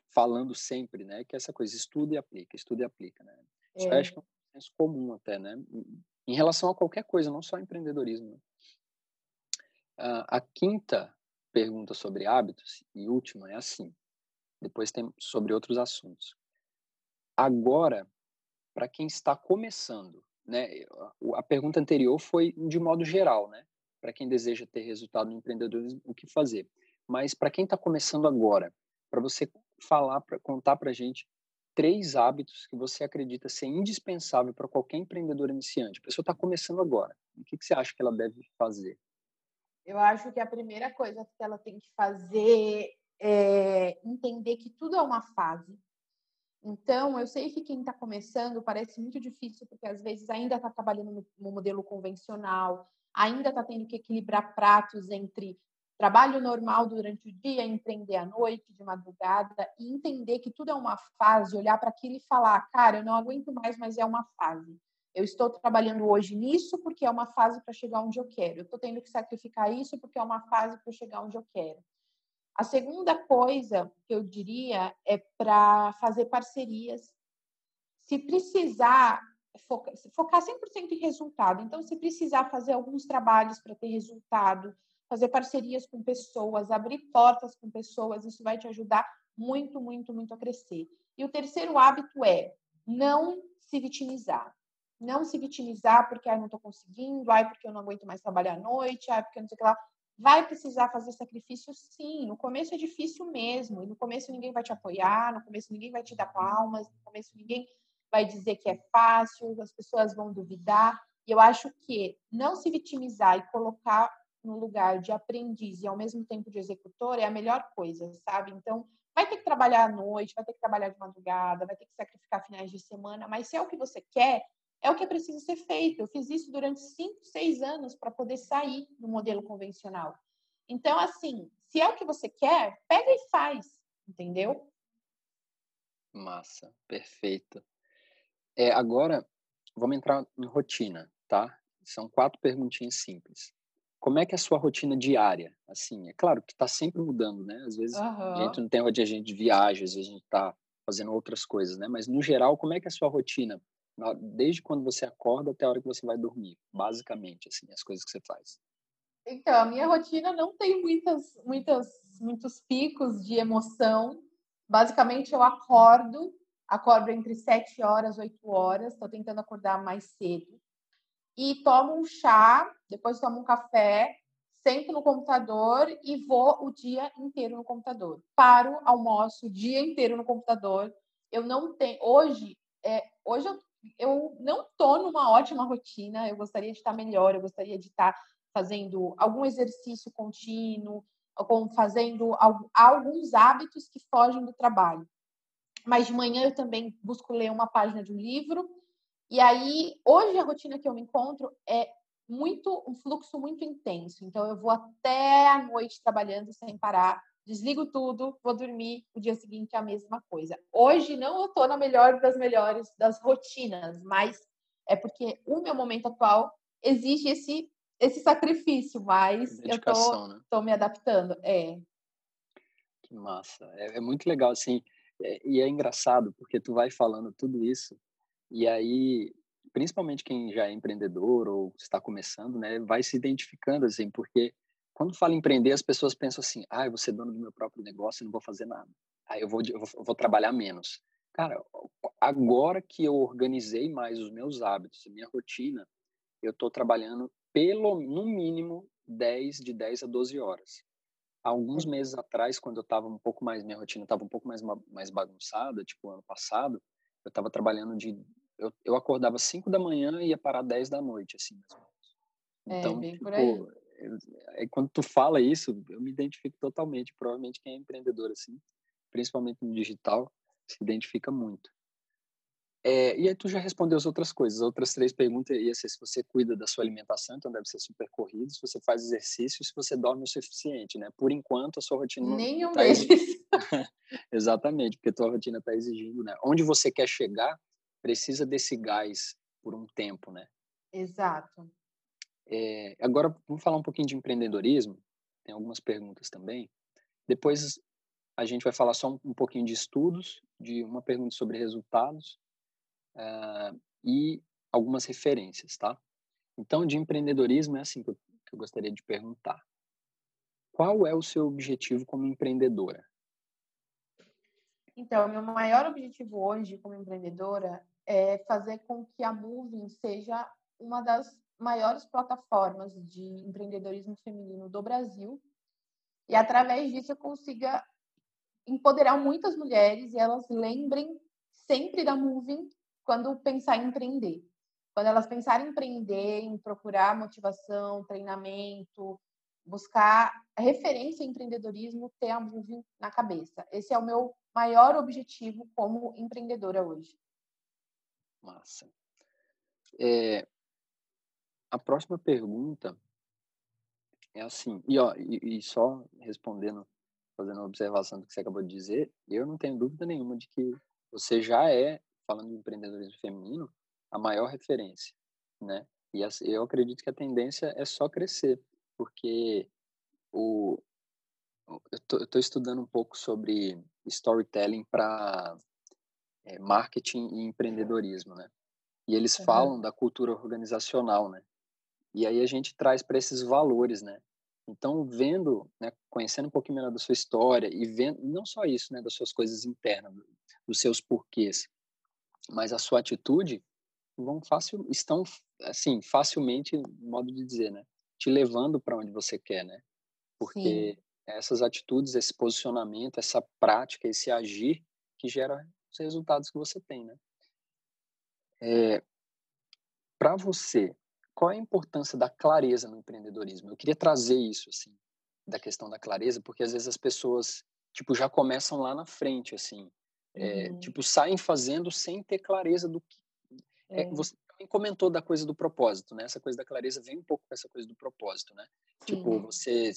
falando sempre, né? Que é essa coisa, estuda e aplica, estuda e aplica, né? Isso é. acho que é um senso comum até, né? em relação a qualquer coisa, não só empreendedorismo. Uh, a quinta pergunta sobre hábitos e última é assim. Depois tem sobre outros assuntos. Agora, para quem está começando, né? A pergunta anterior foi de modo geral, né? Para quem deseja ter resultado no empreendedorismo, o que fazer? Mas para quem está começando agora, para você falar, para contar para a gente três hábitos que você acredita ser indispensável para qualquer empreendedor iniciante. A pessoa está começando agora. O que, que você acha que ela deve fazer? Eu acho que a primeira coisa que ela tem que fazer é entender que tudo é uma fase. Então, eu sei que quem está começando parece muito difícil, porque às vezes ainda está trabalhando no modelo convencional, ainda está tendo que equilibrar pratos entre trabalho normal durante o dia, empreender à noite, de madrugada, e entender que tudo é uma fase, olhar para aquilo e falar, cara, eu não aguento mais, mas é uma fase. Eu estou trabalhando hoje nisso porque é uma fase para chegar onde eu quero. Eu estou tendo que sacrificar isso porque é uma fase para chegar onde eu quero. A segunda coisa que eu diria é para fazer parcerias. Se precisar, focar, focar 100% em resultado. Então, se precisar fazer alguns trabalhos para ter resultado, fazer parcerias com pessoas, abrir portas com pessoas, isso vai te ajudar muito, muito, muito a crescer. E o terceiro hábito é não se vitimizar. Não se vitimizar porque ah, não estou conseguindo, ai, porque eu não aguento mais trabalhar à noite, ai, porque não sei o que lá. Vai precisar fazer sacrifício, sim. No começo é difícil mesmo. E no começo ninguém vai te apoiar, no começo ninguém vai te dar palmas, no começo ninguém vai dizer que é fácil, as pessoas vão duvidar. E eu acho que não se vitimizar e colocar no lugar de aprendiz e ao mesmo tempo de executor é a melhor coisa, sabe? Então, vai ter que trabalhar à noite, vai ter que trabalhar de madrugada, vai ter que sacrificar finais de semana, mas se é o que você quer, é o que é preciso ser feito. Eu fiz isso durante cinco, seis anos para poder sair do modelo convencional. Então, assim, se é o que você quer, pega e faz, entendeu? Massa, perfeito. É, agora, vamos entrar em rotina, tá? São quatro perguntinhas simples como é que é a sua rotina diária? Assim, é claro que está sempre mudando, né? Às vezes uhum. a gente não tem onde a gente viaja, às vezes a gente está fazendo outras coisas, né? Mas no geral, como é que é a sua rotina? Desde quando você acorda até a hora que você vai dormir, basicamente, assim, as coisas que você faz. Então, a minha rotina não tem muitas, muitas, muitos picos de emoção. Basicamente, eu acordo, acordo entre 7 horas e 8 horas, estou tentando acordar mais cedo. E tomo um chá, depois tomo um café, sento no computador e vou o dia inteiro no computador. Paro, almoço o dia inteiro no computador. Eu não tenho. Hoje, é, hoje eu, eu não estou numa ótima rotina. Eu gostaria de estar melhor, eu gostaria de estar fazendo algum exercício contínuo, fazendo alguns hábitos que fogem do trabalho. Mas de manhã eu também busco ler uma página de um livro. E aí, hoje a rotina que eu me encontro é muito um fluxo muito intenso. Então eu vou até a noite trabalhando sem parar, desligo tudo, vou dormir, o dia seguinte é a mesma coisa. Hoje não eu tô na melhor das melhores das rotinas, mas é porque o meu momento atual exige esse esse sacrifício, mas eu tô, né? tô me adaptando. É. Que massa. É, é muito legal, assim. É, e é engraçado, porque tu vai falando tudo isso, e aí, principalmente quem já é empreendedor ou está começando, né, vai se identificando, assim, porque quando fala empreender, as pessoas pensam assim, ah, eu vou ser dono do meu próprio negócio e não vou fazer nada. Aí eu vou, eu vou, eu vou trabalhar menos. Cara, agora que eu organizei mais os meus hábitos, a minha rotina, eu estou trabalhando pelo, no mínimo, 10, de 10 a 12 horas. Alguns meses atrás, quando eu estava um pouco mais, minha rotina estava um pouco mais, mais bagunçada, tipo ano passado, eu estava trabalhando de. Eu, eu acordava 5 da manhã e ia parar 10 da noite, assim. É, então, é, bem tipo, por aí. Eu, quando tu fala isso, eu me identifico totalmente. Provavelmente quem é empreendedor, assim, principalmente no digital, se identifica muito. É, e aí tu já respondeu as outras coisas. As outras três perguntas ia ser se você cuida da sua alimentação, então deve ser super corrido, se você faz exercício, se você dorme o suficiente, né? Por enquanto a sua rotina Nenhum tá exigindo... Exatamente, porque tua rotina está exigindo, né? Onde você quer chegar, precisa desse gás por um tempo, né? Exato. É, agora vamos falar um pouquinho de empreendedorismo. Tem algumas perguntas também. Depois a gente vai falar só um, um pouquinho de estudos, de uma pergunta sobre resultados uh, e algumas referências, tá? Então, de empreendedorismo é assim que eu, que eu gostaria de perguntar. Qual é o seu objetivo como empreendedora? Então, meu maior objetivo hoje como empreendedora é fazer com que a Moving seja uma das maiores plataformas de empreendedorismo feminino do Brasil. E através disso eu consiga empoderar muitas mulheres e elas lembrem sempre da Moving quando pensar em empreender. Quando elas pensarem em empreender, em procurar motivação, treinamento, buscar referência em empreendedorismo, ter a Move na cabeça. Esse é o meu maior objetivo como empreendedora hoje. Massa. É, a próxima pergunta é assim, e, ó, e, e só respondendo, fazendo uma observação do que você acabou de dizer, eu não tenho dúvida nenhuma de que você já é falando de empreendedorismo feminino, a maior referência, né? E eu acredito que a tendência é só crescer, porque o, eu estou estudando um pouco sobre storytelling para é, marketing e empreendedorismo, né? E eles uhum. falam da cultura organizacional, né? E aí a gente traz para esses valores, né? Então, vendo, né, conhecendo um pouquinho melhor da sua história e vendo, não só isso, né, das suas coisas internas, dos seus porquês, mas a sua atitude vão fácil, estão assim facilmente, modo de dizer, né, te levando para onde você quer, né? Porque Sim. Essas atitudes, esse posicionamento, essa prática, esse agir que gera os resultados que você tem, né? É, para você, qual é a importância da clareza no empreendedorismo? Eu queria trazer isso assim, da questão da clareza, porque às vezes as pessoas tipo já começam lá na frente assim, é, uhum. Tipo, saem fazendo sem ter clareza do que. É. É, você também comentou da coisa do propósito, né? Essa coisa da clareza vem um pouco com essa coisa do propósito, né? Tipo, Sim. Tipo, você.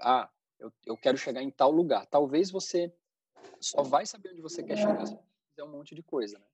Ah, eu, eu quero chegar em tal lugar. Talvez você só vai saber onde você quer chegar se fizer um monte de coisa, né?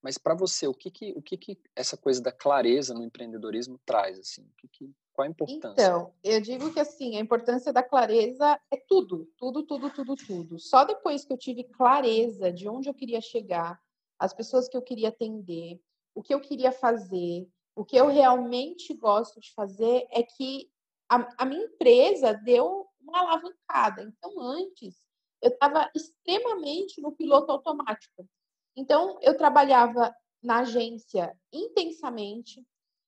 Mas para você, o que que, o que que essa coisa da clareza no empreendedorismo traz, assim? O que que, qual a importância? Então, eu digo que assim, a importância da clareza é tudo, tudo, tudo, tudo, tudo. Só depois que eu tive clareza de onde eu queria chegar, as pessoas que eu queria atender, o que eu queria fazer, o que eu realmente gosto de fazer, é que a, a minha empresa deu uma alavancada. Então, antes, eu estava extremamente no piloto automático. Então, eu trabalhava na agência intensamente,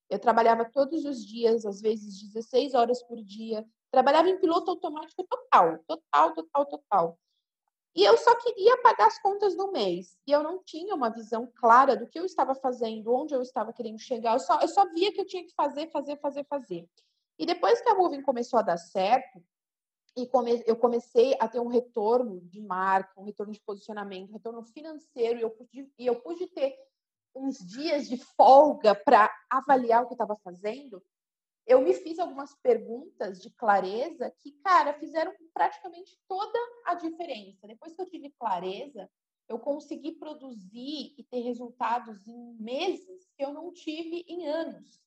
eu trabalhava todos os dias, às vezes 16 horas por dia, trabalhava em piloto automático total, total, total, total. E eu só queria pagar as contas do mês. E eu não tinha uma visão clara do que eu estava fazendo, onde eu estava querendo chegar. Eu só, eu só via que eu tinha que fazer, fazer, fazer, fazer. E depois que a Moving começou a dar certo, e come, eu comecei a ter um retorno de marca, um retorno de posicionamento, um retorno financeiro, e eu pude, e eu pude ter uns dias de folga para avaliar o que eu estava fazendo, eu me fiz algumas perguntas de clareza que, cara, fizeram praticamente toda a diferença. Depois que eu tive clareza, eu consegui produzir e ter resultados em meses que eu não tive em anos.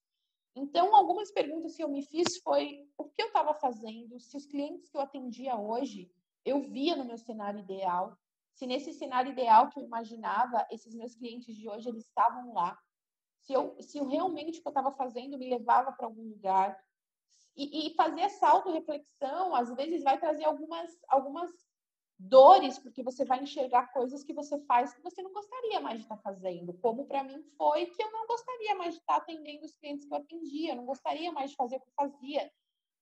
Então, algumas perguntas que eu me fiz foi o que eu estava fazendo, se os clientes que eu atendia hoje eu via no meu cenário ideal, se nesse cenário ideal que eu imaginava, esses meus clientes de hoje eles estavam lá, se eu, se eu realmente o que eu estava fazendo me levava para algum lugar. E, e fazer essa autorreflexão, às vezes, vai trazer algumas, algumas dores, porque você vai enxergar coisas que você faz que você não gostaria mais de estar tá fazendo, como para mim foi que eu não gostaria mais de estar tá atendendo os clientes que eu atendia, não gostaria mais de fazer o que eu fazia.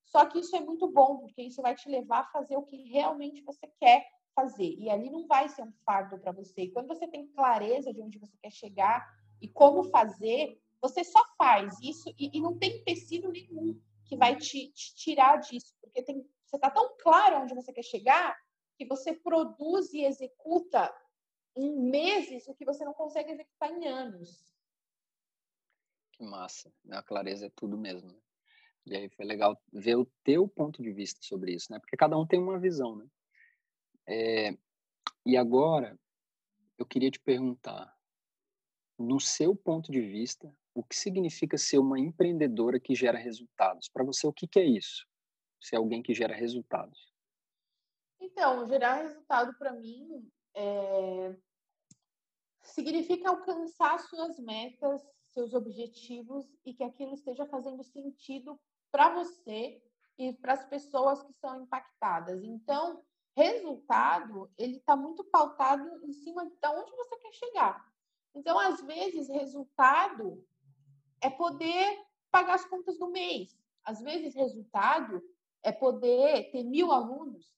Só que isso é muito bom, porque isso vai te levar a fazer o que realmente você quer fazer. E ali não vai ser um fardo para você. E quando você tem clareza de onde você quer chegar e como fazer, você só faz isso e, e não tem empecilho nenhum que vai te, te tirar disso, porque tem, você está tão claro onde você quer chegar que você produz e executa em meses o que você não consegue executar em anos. Que massa. A clareza é tudo mesmo. Né? E aí foi legal ver o teu ponto de vista sobre isso, né? Porque cada um tem uma visão, né? É, e agora, eu queria te perguntar, no seu ponto de vista, o que significa ser uma empreendedora que gera resultados? Para você, o que, que é isso? Ser alguém que gera resultados? Então, gerar resultado para mim é... significa alcançar suas metas, seus objetivos e que aquilo esteja fazendo sentido para você e para as pessoas que são impactadas. Então, resultado, ele está muito pautado em cima de onde você quer chegar. Então, às vezes, resultado é poder pagar as contas do mês. Às vezes, resultado é poder ter mil alunos.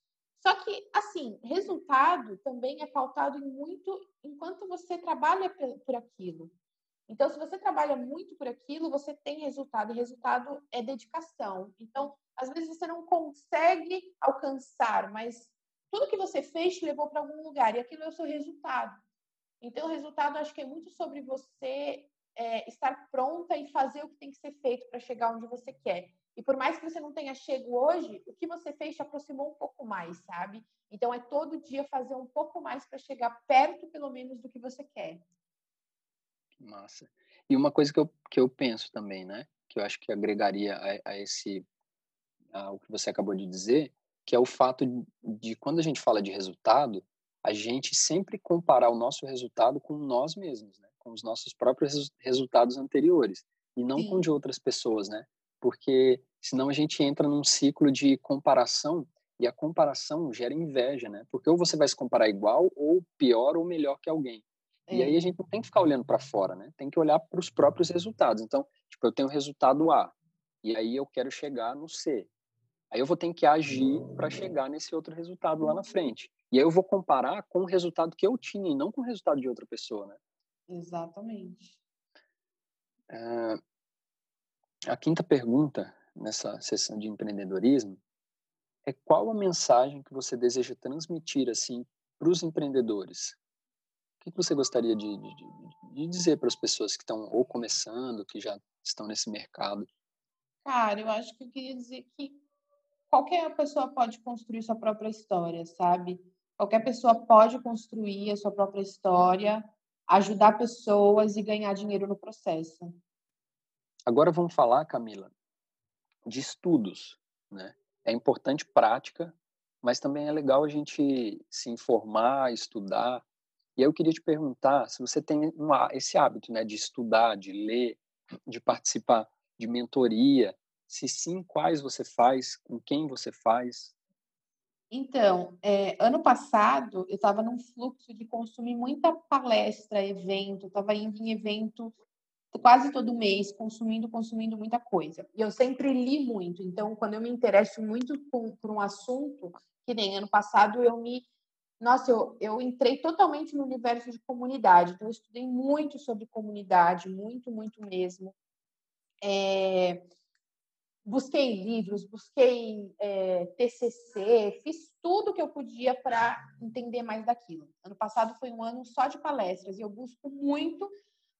Só que, assim, resultado também é pautado em muito enquanto você trabalha por aquilo. Então, se você trabalha muito por aquilo, você tem resultado, e resultado é dedicação. Então, às vezes você não consegue alcançar, mas tudo que você fez te levou para algum lugar e aquilo é o seu resultado. Então, o resultado acho que é muito sobre você é, estar pronta e fazer o que tem que ser feito para chegar onde você quer. E por mais que você não tenha chego hoje, o que você fez te aproximou um pouco mais, sabe? Então, é todo dia fazer um pouco mais para chegar perto, pelo menos, do que você quer. Massa. E uma coisa que eu, que eu penso também, né? Que eu acho que agregaria a, a esse, ao que você acabou de dizer, que é o fato de, quando a gente fala de resultado, a gente sempre comparar o nosso resultado com nós mesmos, né? com os nossos próprios resultados anteriores, e não Sim. com de outras pessoas, né? Porque senão a gente entra num ciclo de comparação, e a comparação gera inveja, né? Porque ou você vai se comparar igual, ou pior, ou melhor que alguém. É. E aí a gente não tem que ficar olhando para fora, né? Tem que olhar para os próprios resultados. Então, tipo, eu tenho o resultado A, e aí eu quero chegar no C. Aí eu vou ter que agir para chegar nesse outro resultado lá na frente. E aí eu vou comparar com o resultado que eu tinha e não com o resultado de outra pessoa, né? Exatamente. É, a quinta pergunta nessa sessão de empreendedorismo é qual a mensagem que você deseja transmitir assim para os empreendedores? O que você gostaria de, de, de dizer para as pessoas que estão ou começando, que já estão nesse mercado? Cara, eu acho que eu queria dizer que qualquer pessoa pode construir sua própria história, sabe? Qualquer pessoa pode construir a sua própria história, ajudar pessoas e ganhar dinheiro no processo. Agora vamos falar, Camila, de estudos, né? É importante prática, mas também é legal a gente se informar, estudar. E aí eu queria te perguntar se você tem esse hábito, né, de estudar, de ler, de participar de mentoria, Se sim, quais você faz? Com quem você faz? Então, é, ano passado eu estava num fluxo de consumir muita palestra, evento, estava indo em evento quase todo mês, consumindo, consumindo muita coisa. E eu sempre li muito, então quando eu me interesso muito por, por um assunto, que nem ano passado eu me nossa, eu, eu entrei totalmente no universo de comunidade, então eu estudei muito sobre comunidade, muito, muito mesmo. É, busquei livros, busquei é, TCC, fiz tudo que eu podia para entender mais daquilo. Ano passado foi um ano só de palestras e eu busco muito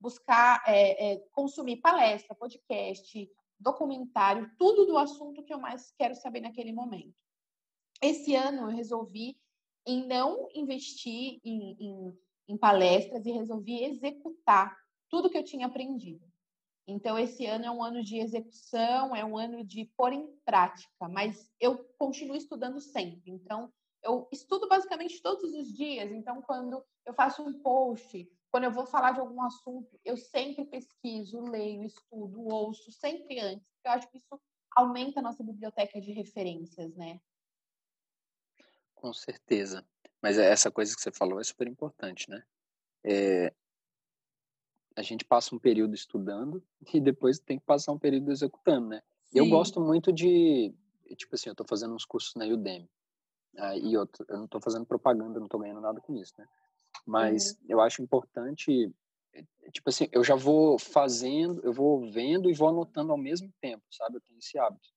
buscar é, é, consumir palestra, podcast, documentário, tudo do assunto que eu mais quero saber naquele momento. Esse ano eu resolvi em não investir em, em, em palestras e resolvi executar tudo que eu tinha aprendido. Então, esse ano é um ano de execução, é um ano de pôr em prática, mas eu continuo estudando sempre. Então, eu estudo basicamente todos os dias. Então, quando eu faço um post, quando eu vou falar de algum assunto, eu sempre pesquiso, leio, estudo, ouço, sempre antes. Eu acho que isso aumenta a nossa biblioteca de referências, né? Com certeza. Mas é, essa coisa que você falou é super importante, né? É, a gente passa um período estudando e depois tem que passar um período executando, né? Sim. Eu gosto muito de, tipo assim, eu estou fazendo uns cursos na Udemy. Ah, e eu, eu não estou fazendo propaganda, não estou ganhando nada com isso, né? Mas uhum. eu acho importante, tipo assim, eu já vou fazendo, eu vou vendo e vou anotando ao mesmo tempo, sabe? Eu tenho esse hábito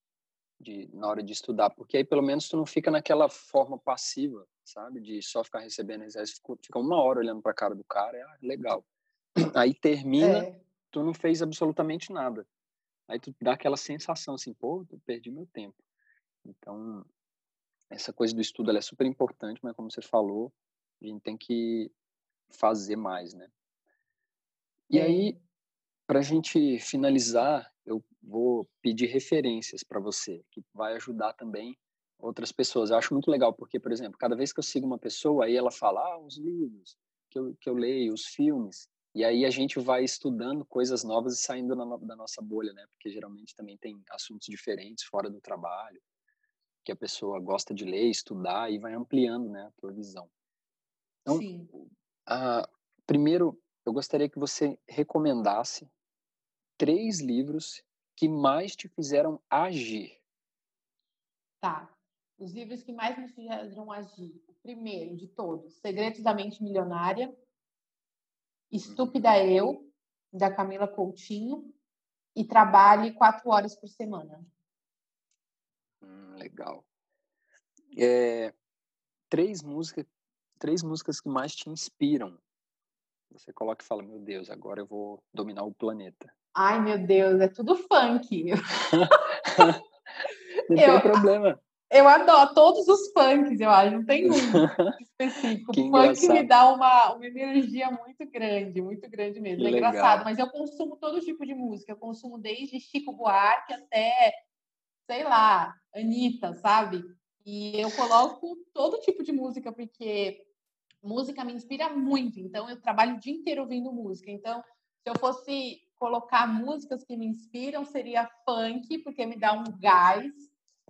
de na hora de estudar, porque aí pelo menos tu não fica naquela forma passiva, sabe? De só ficar recebendo exército, fica uma hora olhando para a cara do cara, é ah, legal. Aí termina, é. tu não fez absolutamente nada. Aí tu dá aquela sensação assim, pô, eu perdi meu tempo. Então, essa coisa do estudo é super importante, mas como você falou, a gente tem que fazer mais, né? E é. aí, para a gente finalizar, eu vou pedir referências para você, que vai ajudar também outras pessoas. Eu acho muito legal, porque, por exemplo, cada vez que eu sigo uma pessoa, aí ela fala ah, os livros que eu, que eu leio, os filmes, e aí a gente vai estudando coisas novas e saindo na, da nossa bolha, né? Porque geralmente também tem assuntos diferentes fora do trabalho, que a pessoa gosta de ler, estudar e vai ampliando, né, a tua visão. Então, Sim. Uh, primeiro, eu gostaria que você recomendasse três livros que mais te fizeram agir. Tá. Os livros que mais me fizeram agir. O primeiro de todos, Segredos da Mente Milionária, Estúpida uhum. Eu, da Camila Coutinho, e Trabalhe quatro horas por semana. Hum, legal. É, três músicas três músicas que mais te inspiram. Você coloca e fala, meu Deus, agora eu vou dominar o planeta. Ai, meu Deus, é tudo funk. não eu, tem problema. Eu adoro todos os funks, eu acho, não tem um específico. o funk me dá uma, uma energia muito grande, muito grande mesmo. Que é legal. engraçado, mas eu consumo todo tipo de música. Eu consumo desde Chico Buarque até, sei lá, Anitta, sabe? E eu coloco todo tipo de música, porque música me inspira muito. Então, eu trabalho o dia inteiro ouvindo música. Então, se eu fosse colocar músicas que me inspiram, seria funk, porque me dá um gás.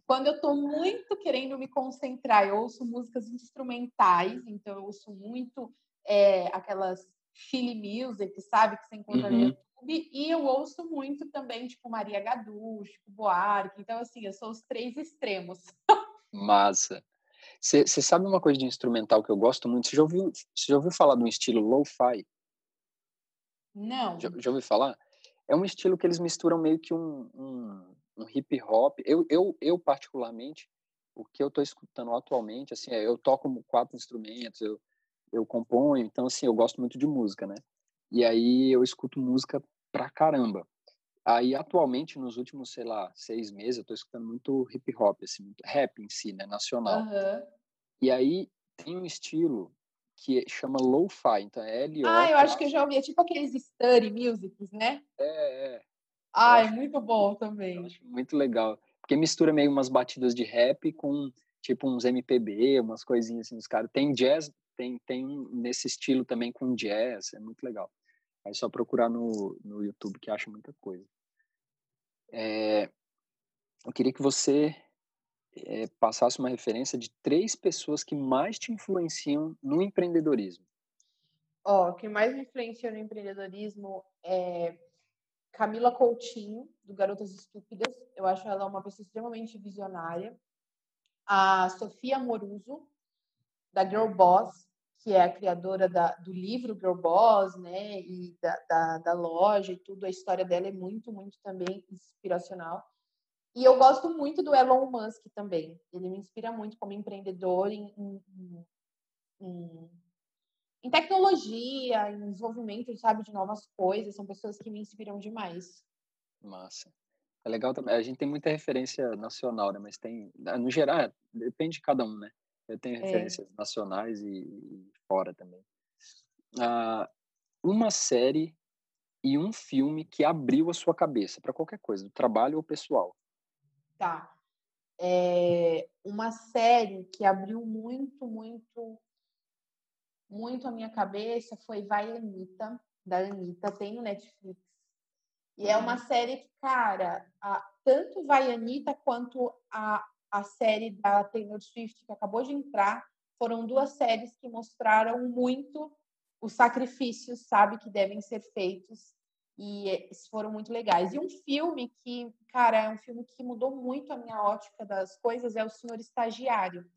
Quando eu estou muito querendo me concentrar, eu ouço músicas instrumentais. Então, eu ouço muito é, aquelas Chile Music, sabe? Que você encontra uhum. no YouTube. E eu ouço muito também, tipo, Maria Gadu, Chico Buarque. Então, assim, eu sou os três extremos. Massa. Você sabe uma coisa de instrumental que eu gosto muito? Você já ouviu, já ouviu falar de um estilo lo-fi? Não. Já, já ouviu falar? É um estilo que eles misturam meio que um, um, um hip hop. Eu, eu, eu, particularmente, o que eu estou escutando atualmente, assim, é, eu toco quatro instrumentos, eu, eu componho, então, assim, eu gosto muito de música, né? E aí eu escuto música pra caramba. Aí, atualmente, nos últimos, sei lá, seis meses, eu tô escutando muito hip hop, assim, muito rap em si, né, nacional. Uhum. E aí, tem um estilo que chama lo-fi, então é L -O Ah, eu acho que eu já ouvi, é tipo aqueles study musics, né? É, é. Ah, é muito bom também. muito legal, porque mistura meio umas batidas de rap com, tipo, uns MPB, umas coisinhas assim, os caras. Tem jazz, tem, tem nesse estilo também com jazz, é muito legal. Aí só procurar no, no YouTube que acha muita coisa. É, eu queria que você é, passasse uma referência de três pessoas que mais te influenciam no empreendedorismo. Ó, oh, que mais me influenciou no empreendedorismo é Camila Coutinho, do Garotas Estúpidas. Eu acho ela uma pessoa extremamente visionária. A Sofia Moruso, da Girl Boss, que é a criadora da, do livro Girl Boss, né, e da, da, da, loja e tudo. A história dela é muito, muito também inspiracional. E eu gosto muito do Elon Musk também. Ele me inspira muito como empreendedor em, em, em, em tecnologia, em desenvolvimento, sabe, de novas coisas. São pessoas que me inspiram demais. Massa. É legal também. A gente tem muita referência nacional, né? Mas tem, no geral, depende de cada um, né? Eu tenho é. referências é. nacionais e, e, fora também. Ah, uma série e um filme que abriu a sua cabeça para qualquer coisa, do trabalho ou pessoal. Tá. É uma série que abriu muito, muito, muito a minha cabeça foi Vai Anitta, da Anitta, tem no Netflix. E é uma uhum. série que, cara, a, tanto Vai Anitta quanto a, a série da Taylor Swift, que acabou de entrar, foram duas séries que mostraram muito os sacrifícios, sabe, que devem ser feitos e foram muito legais. E um filme que, cara, é um filme que mudou muito a minha ótica das coisas é O Senhor Estagiário,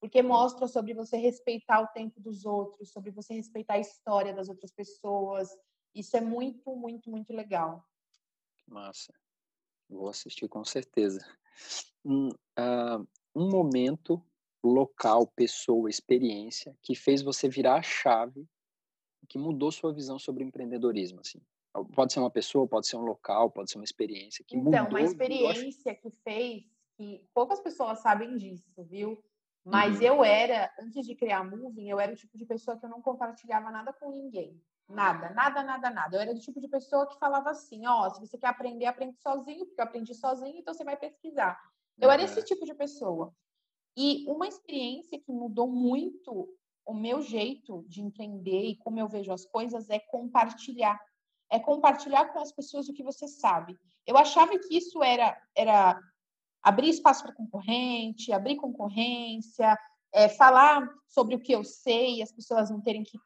porque mostra sobre você respeitar o tempo dos outros, sobre você respeitar a história das outras pessoas. Isso é muito, muito, muito legal. Massa. Vou assistir com certeza. Um, uh, um momento, local, pessoa, experiência que fez você virar a chave, que mudou sua visão sobre empreendedorismo, assim. Pode ser uma pessoa, pode ser um local, pode ser uma experiência que então, mudou. Então, uma experiência que fez que poucas pessoas sabem disso, viu? Mas uhum. eu era, antes de criar a Moving, eu era o tipo de pessoa que eu não compartilhava nada com ninguém. Nada, nada, nada, nada. Eu era do tipo de pessoa que falava assim, ó, se você quer aprender, aprende sozinho, porque eu aprendi sozinho, então você vai pesquisar. Eu uhum. era esse tipo de pessoa. E uma experiência que mudou muito o meu jeito de empreender e como eu vejo as coisas é compartilhar é compartilhar com as pessoas o que você sabe. Eu achava que isso era, era abrir espaço para concorrente, abrir concorrência, é, falar sobre o que eu sei, as pessoas não terem que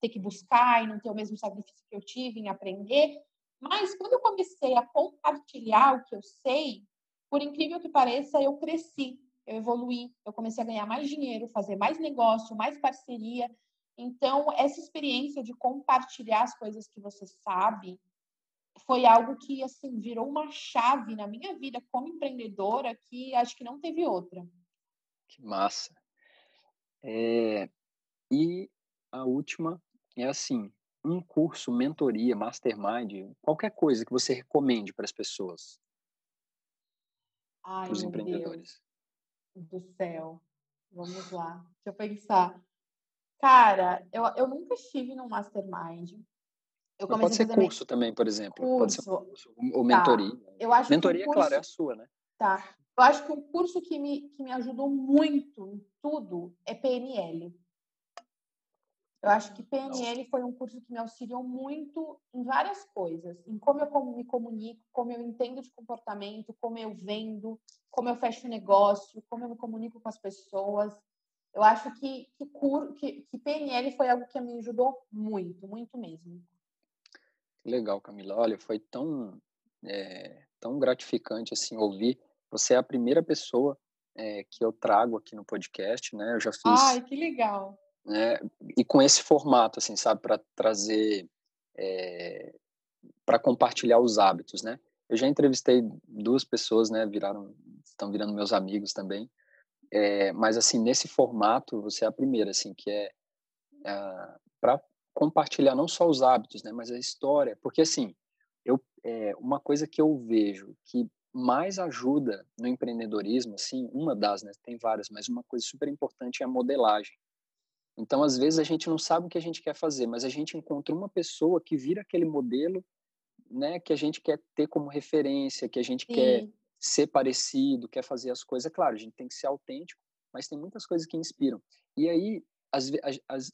ter que buscar e não ter o mesmo sacrifício que eu tive em aprender. Mas quando eu comecei a compartilhar o que eu sei, por incrível que pareça, eu cresci, eu evoluí, eu comecei a ganhar mais dinheiro, fazer mais negócio, mais parceria. Então, essa experiência de compartilhar as coisas que você sabe foi algo que, assim, virou uma chave na minha vida como empreendedora que acho que não teve outra. Que massa. É, e a última é assim, um curso, mentoria, mastermind, qualquer coisa que você recomende para as pessoas. Para os empreendedores. Deus do céu. Vamos lá. Deixa eu pensar. Cara, eu, eu nunca estive num mastermind. Eu pode ser curso também, por exemplo. Curso. Pode ser curso, ou tá. mentoria. Eu acho mentoria, curso... claro, é a sua, né? Tá. Eu acho que um curso que me, que me ajudou muito em tudo é PNL. Eu acho que PNL foi um curso que me auxiliou muito em várias coisas, em como eu me comunico, como eu entendo de comportamento, como eu vendo, como eu fecho negócio, como eu me comunico com as pessoas. Eu acho que, que, que, que PNL foi algo que me ajudou muito, muito mesmo. Legal, Camila. Olha, foi tão, é, tão gratificante assim ouvir. Você é a primeira pessoa é, que eu trago aqui no podcast, né? Eu já fiz. Ai, que legal. Né, e com esse formato, assim, sabe, para trazer, é, para compartilhar os hábitos, né? Eu já entrevistei duas pessoas, né? Viraram, estão virando meus amigos também. É, mas assim nesse formato você é a primeira assim que é, é para compartilhar não só os hábitos né mas a história porque assim eu é, uma coisa que eu vejo que mais ajuda no empreendedorismo assim uma das né tem várias mas uma coisa super importante é a modelagem então às vezes a gente não sabe o que a gente quer fazer mas a gente encontra uma pessoa que vira aquele modelo né que a gente quer ter como referência que a gente Sim. quer ser parecido, quer fazer as coisas. É claro, a gente tem que ser autêntico, mas tem muitas coisas que inspiram. E aí, as, as,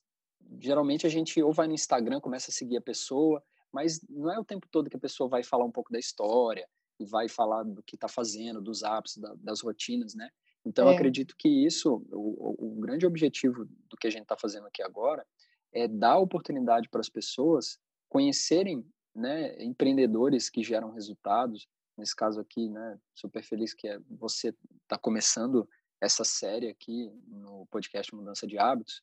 geralmente a gente ou vai no Instagram, começa a seguir a pessoa, mas não é o tempo todo que a pessoa vai falar um pouco da história, e vai falar do que está fazendo, dos hábitos, da, das rotinas, né? Então, é. eu acredito que isso, o, o grande objetivo do que a gente está fazendo aqui agora é dar oportunidade para as pessoas conhecerem né, empreendedores que geram resultados. Nesse caso aqui, né, super feliz que é você está começando essa série aqui no podcast Mudança de Hábitos.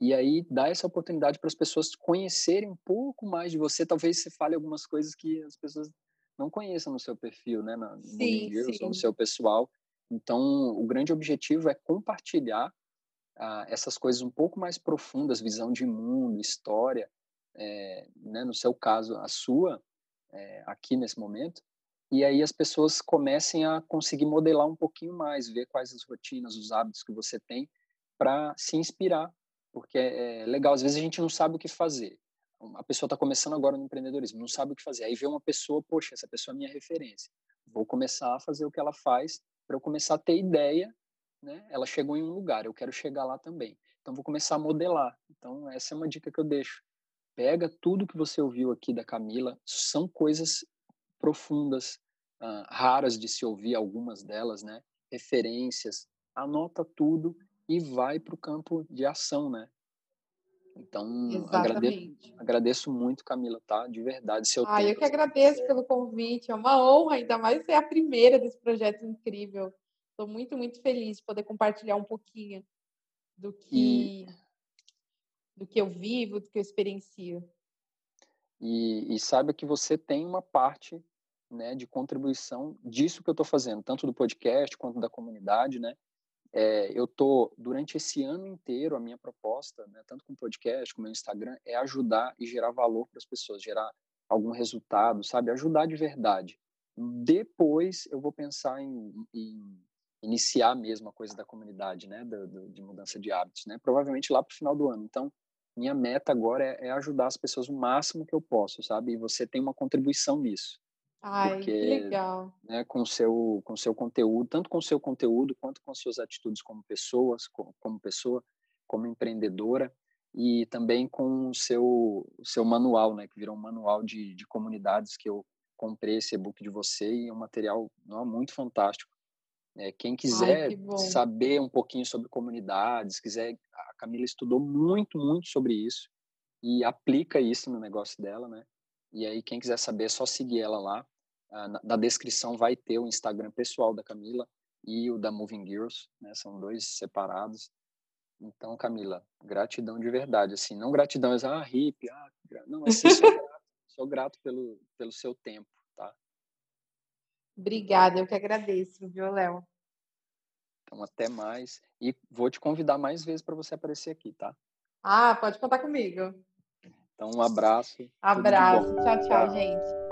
E aí dá essa oportunidade para as pessoas conhecerem um pouco mais de você. Talvez você fale algumas coisas que as pessoas não conheçam no seu perfil, né, no sim, Girls, ou no seu pessoal. Então, o grande objetivo é compartilhar ah, essas coisas um pouco mais profundas, visão de mundo, história, é, né, no seu caso, a sua, é, aqui nesse momento, e aí as pessoas comecem a conseguir modelar um pouquinho mais, ver quais as rotinas, os hábitos que você tem, para se inspirar, porque é, é legal, às vezes a gente não sabe o que fazer. A pessoa está começando agora no empreendedorismo, não sabe o que fazer. Aí vê uma pessoa, poxa, essa pessoa é minha referência. Vou começar a fazer o que ela faz para eu começar a ter ideia né? Ela chegou em um lugar, eu quero chegar lá também. Então vou começar a modelar. Então essa é uma dica que eu deixo. Pega tudo que você ouviu aqui da Camila, são coisas profundas, uh, raras de se ouvir algumas delas, né? Referências, anota tudo e vai para o campo de ação, né? Então, agradeço, agradeço, muito, Camila, tá? De verdade. Seu ah, eu que agradeço pelo convite. É uma honra, ainda mais ser a primeira desse projeto incrível. Estou muito, muito feliz de poder compartilhar um pouquinho do que, e... do que eu vivo, do que eu experiencio. E, e saiba que você tem uma parte né, de contribuição disso que eu estou fazendo, tanto do podcast quanto da comunidade, né? É, eu tô durante esse ano inteiro a minha proposta, né, tanto com o podcast como o Instagram, é ajudar e gerar valor para as pessoas, gerar algum resultado, sabe? Ajudar de verdade. Depois eu vou pensar em, em iniciar mesmo a coisa da comunidade, né, do, do, de mudança de hábitos, né, provavelmente lá para o final do ano. Então, minha meta agora é, é, ajudar as pessoas o máximo que eu posso, sabe? E você tem uma contribuição nisso. Ai, porque, que legal. Né, com seu com seu conteúdo, tanto com seu conteúdo quanto com suas atitudes como pessoas, como, como pessoa, como empreendedora e também com o seu seu manual, né, que virou um manual de, de comunidades que eu comprei esse e-book de você e é um material não, muito fantástico é, quem quiser Ai, que saber um pouquinho sobre comunidades, quiser, a Camila estudou muito, muito sobre isso e aplica isso no negócio dela, né? E aí quem quiser saber é só seguir ela lá. Ah, na, na descrição vai ter o Instagram pessoal da Camila e o da Moving Girls, né? São dois separados. Então, Camila, gratidão de verdade, assim, não gratidão, ah, hippie, ah, não, assim, sou grato, sou grato pelo, pelo seu tempo, tá? Obrigada, eu que agradeço, viu, Léo? Então, até mais. E vou te convidar mais vezes para você aparecer aqui, tá? Ah, pode contar comigo. Então, um abraço. Abraço. Tchau, tchau, tchau, gente.